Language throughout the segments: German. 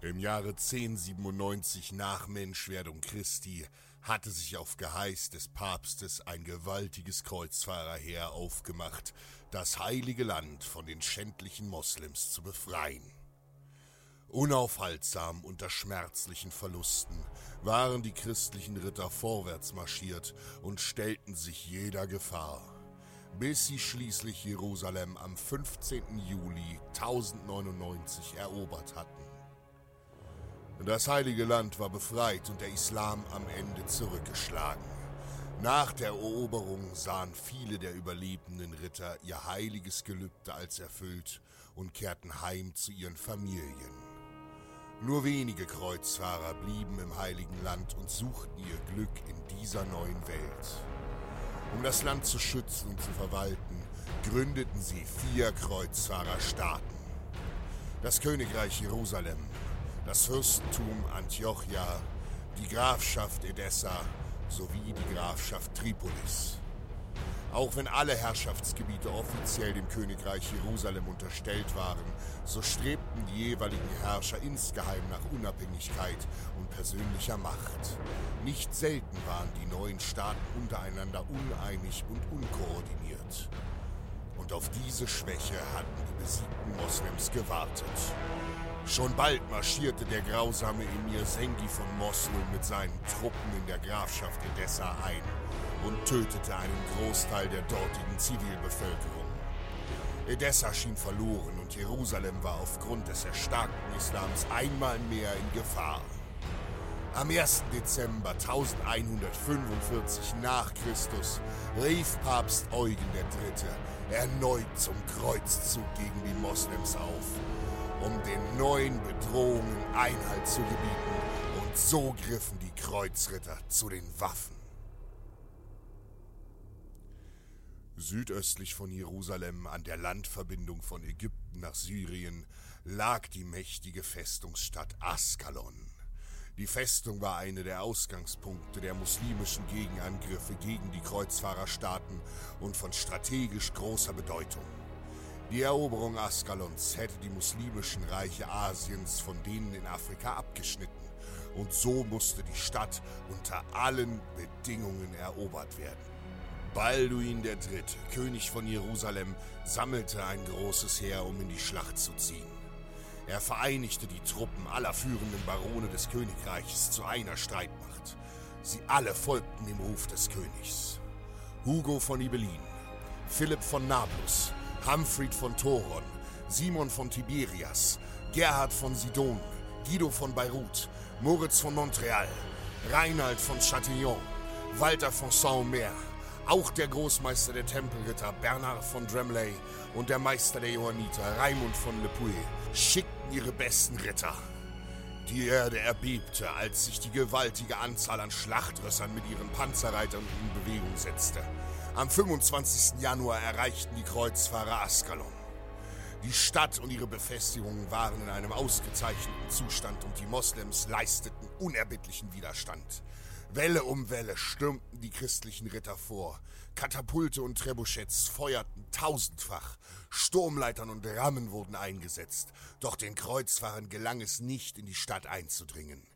Im Jahre 1097 nach Menschwerdung Christi hatte sich auf Geheiß des Papstes ein gewaltiges Kreuzfahrerheer aufgemacht, das heilige Land von den schändlichen Moslems zu befreien. Unaufhaltsam unter schmerzlichen Verlusten waren die christlichen Ritter vorwärts marschiert und stellten sich jeder Gefahr, bis sie schließlich Jerusalem am 15. Juli 1099 erobert hatten. Das heilige Land war befreit und der Islam am Ende zurückgeschlagen. Nach der Eroberung sahen viele der überlebenden Ritter ihr heiliges Gelübde als erfüllt und kehrten heim zu ihren Familien. Nur wenige Kreuzfahrer blieben im heiligen Land und suchten ihr Glück in dieser neuen Welt. Um das Land zu schützen und zu verwalten, gründeten sie vier Kreuzfahrerstaaten. Das Königreich Jerusalem, das Fürstentum Antiochia, die Grafschaft Edessa sowie die Grafschaft Tripolis. Auch wenn alle Herrschaftsgebiete offiziell dem Königreich Jerusalem unterstellt waren, so strebten die jeweiligen Herrscher insgeheim nach Unabhängigkeit und persönlicher Macht. Nicht selten waren die neuen Staaten untereinander uneinig und unkoordiniert. Und auf diese Schwäche hatten die besiegten Moslems gewartet. Schon bald marschierte der grausame Emir Sengi von Mosul mit seinen Truppen in der Grafschaft Edessa ein und tötete einen Großteil der dortigen Zivilbevölkerung. Edessa schien verloren und Jerusalem war aufgrund des erstarkten Islams einmal mehr in Gefahr. Am 1. Dezember 1145 nach Christus rief Papst Eugen III. erneut zum Kreuzzug gegen die Moslems auf um den neuen Bedrohungen Einhalt zu gebieten, und so griffen die Kreuzritter zu den Waffen. Südöstlich von Jerusalem an der Landverbindung von Ägypten nach Syrien lag die mächtige Festungsstadt Askalon. Die Festung war eine der Ausgangspunkte der muslimischen Gegenangriffe gegen die Kreuzfahrerstaaten und von strategisch großer Bedeutung. Die Eroberung Askalons hätte die muslimischen Reiche Asiens von denen in Afrika abgeschnitten und so musste die Stadt unter allen Bedingungen erobert werden. Balduin III., König von Jerusalem, sammelte ein großes Heer, um in die Schlacht zu ziehen. Er vereinigte die Truppen aller führenden Barone des Königreiches zu einer Streitmacht. Sie alle folgten dem Ruf des Königs. Hugo von Ibelin, Philipp von Nablus, Humfried von Toron, Simon von Tiberias, Gerhard von Sidon, Guido von Beirut, Moritz von Montreal, Reinhard von Chatillon, Walter von Saint-Omer, auch der Großmeister der Tempelritter Bernard von Dremley und der Meister der Johanniter Raimund von Le Puy schickten ihre besten Ritter. Die Erde erbebte, als sich die gewaltige Anzahl an Schlachtrössern mit ihren Panzerreitern in Bewegung setzte. Am 25. Januar erreichten die Kreuzfahrer Askalon. Die Stadt und ihre Befestigungen waren in einem ausgezeichneten Zustand und die Moslems leisteten unerbittlichen Widerstand. Welle um Welle stürmten die christlichen Ritter vor. Katapulte und Trebuchets feuerten tausendfach. Sturmleitern und Rammen wurden eingesetzt. Doch den Kreuzfahrern gelang es nicht, in die Stadt einzudringen.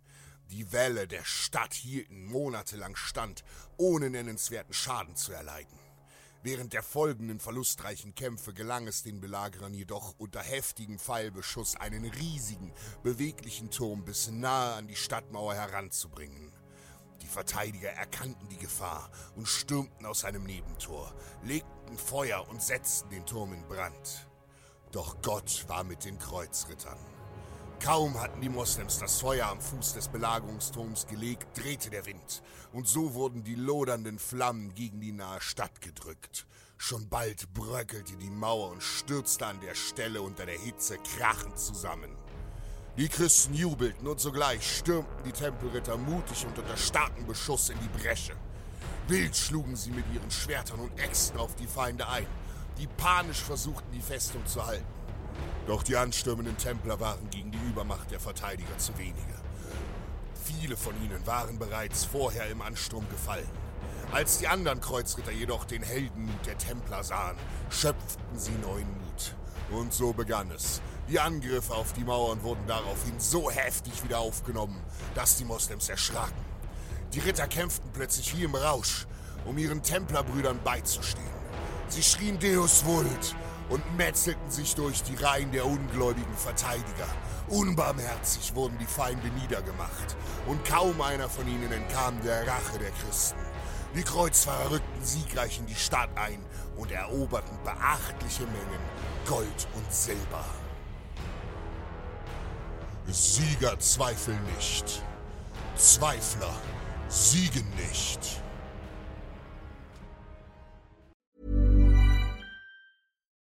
Die Wälle der Stadt hielten monatelang stand, ohne nennenswerten Schaden zu erleiden. Während der folgenden verlustreichen Kämpfe gelang es den Belagerern jedoch unter heftigem Pfeilbeschuss einen riesigen, beweglichen Turm bis nahe an die Stadtmauer heranzubringen. Verteidiger erkannten die Gefahr und stürmten aus einem Nebentor, legten Feuer und setzten den Turm in Brand. Doch Gott war mit den Kreuzrittern. Kaum hatten die Moslems das Feuer am Fuß des Belagerungsturms gelegt, drehte der Wind, und so wurden die lodernden Flammen gegen die nahe Stadt gedrückt. Schon bald bröckelte die Mauer und stürzte an der Stelle unter der Hitze krachend zusammen. Die Christen jubelten und sogleich stürmten die Tempelritter mutig und unter starkem Beschuss in die Bresche. Wild schlugen sie mit ihren Schwertern und Äxten auf die Feinde ein, die panisch versuchten, die Festung zu halten. Doch die anstürmenden Templer waren gegen die Übermacht der Verteidiger zu wenige. Viele von ihnen waren bereits vorher im Ansturm gefallen. Als die anderen Kreuzritter jedoch den Heldenmut der Templer sahen, schöpften sie neuen Mut. Und so begann es. Die Angriffe auf die Mauern wurden daraufhin so heftig wieder aufgenommen, dass die Moslems erschraken. Die Ritter kämpften plötzlich wie im Rausch, um ihren Templerbrüdern beizustehen. Sie schrien Deus Vult und metzelten sich durch die Reihen der ungläubigen Verteidiger. Unbarmherzig wurden die Feinde niedergemacht und kaum einer von ihnen entkam der Rache der Christen. Die Kreuzfahrer rückten siegreich in die Stadt ein und eroberten beachtliche Mengen Gold und Silber. Sieger zweifeln nicht. Zweifler siegen nicht.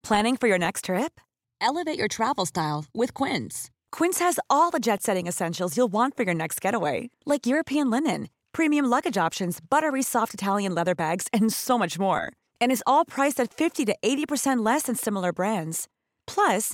Planning for your next trip? Elevate your travel style with Quince. Quince has all the jet setting essentials you'll want for your next getaway, like European linen, premium luggage options, buttery soft Italian leather bags, and so much more. And is all priced at 50 to 80% less than similar brands. Plus,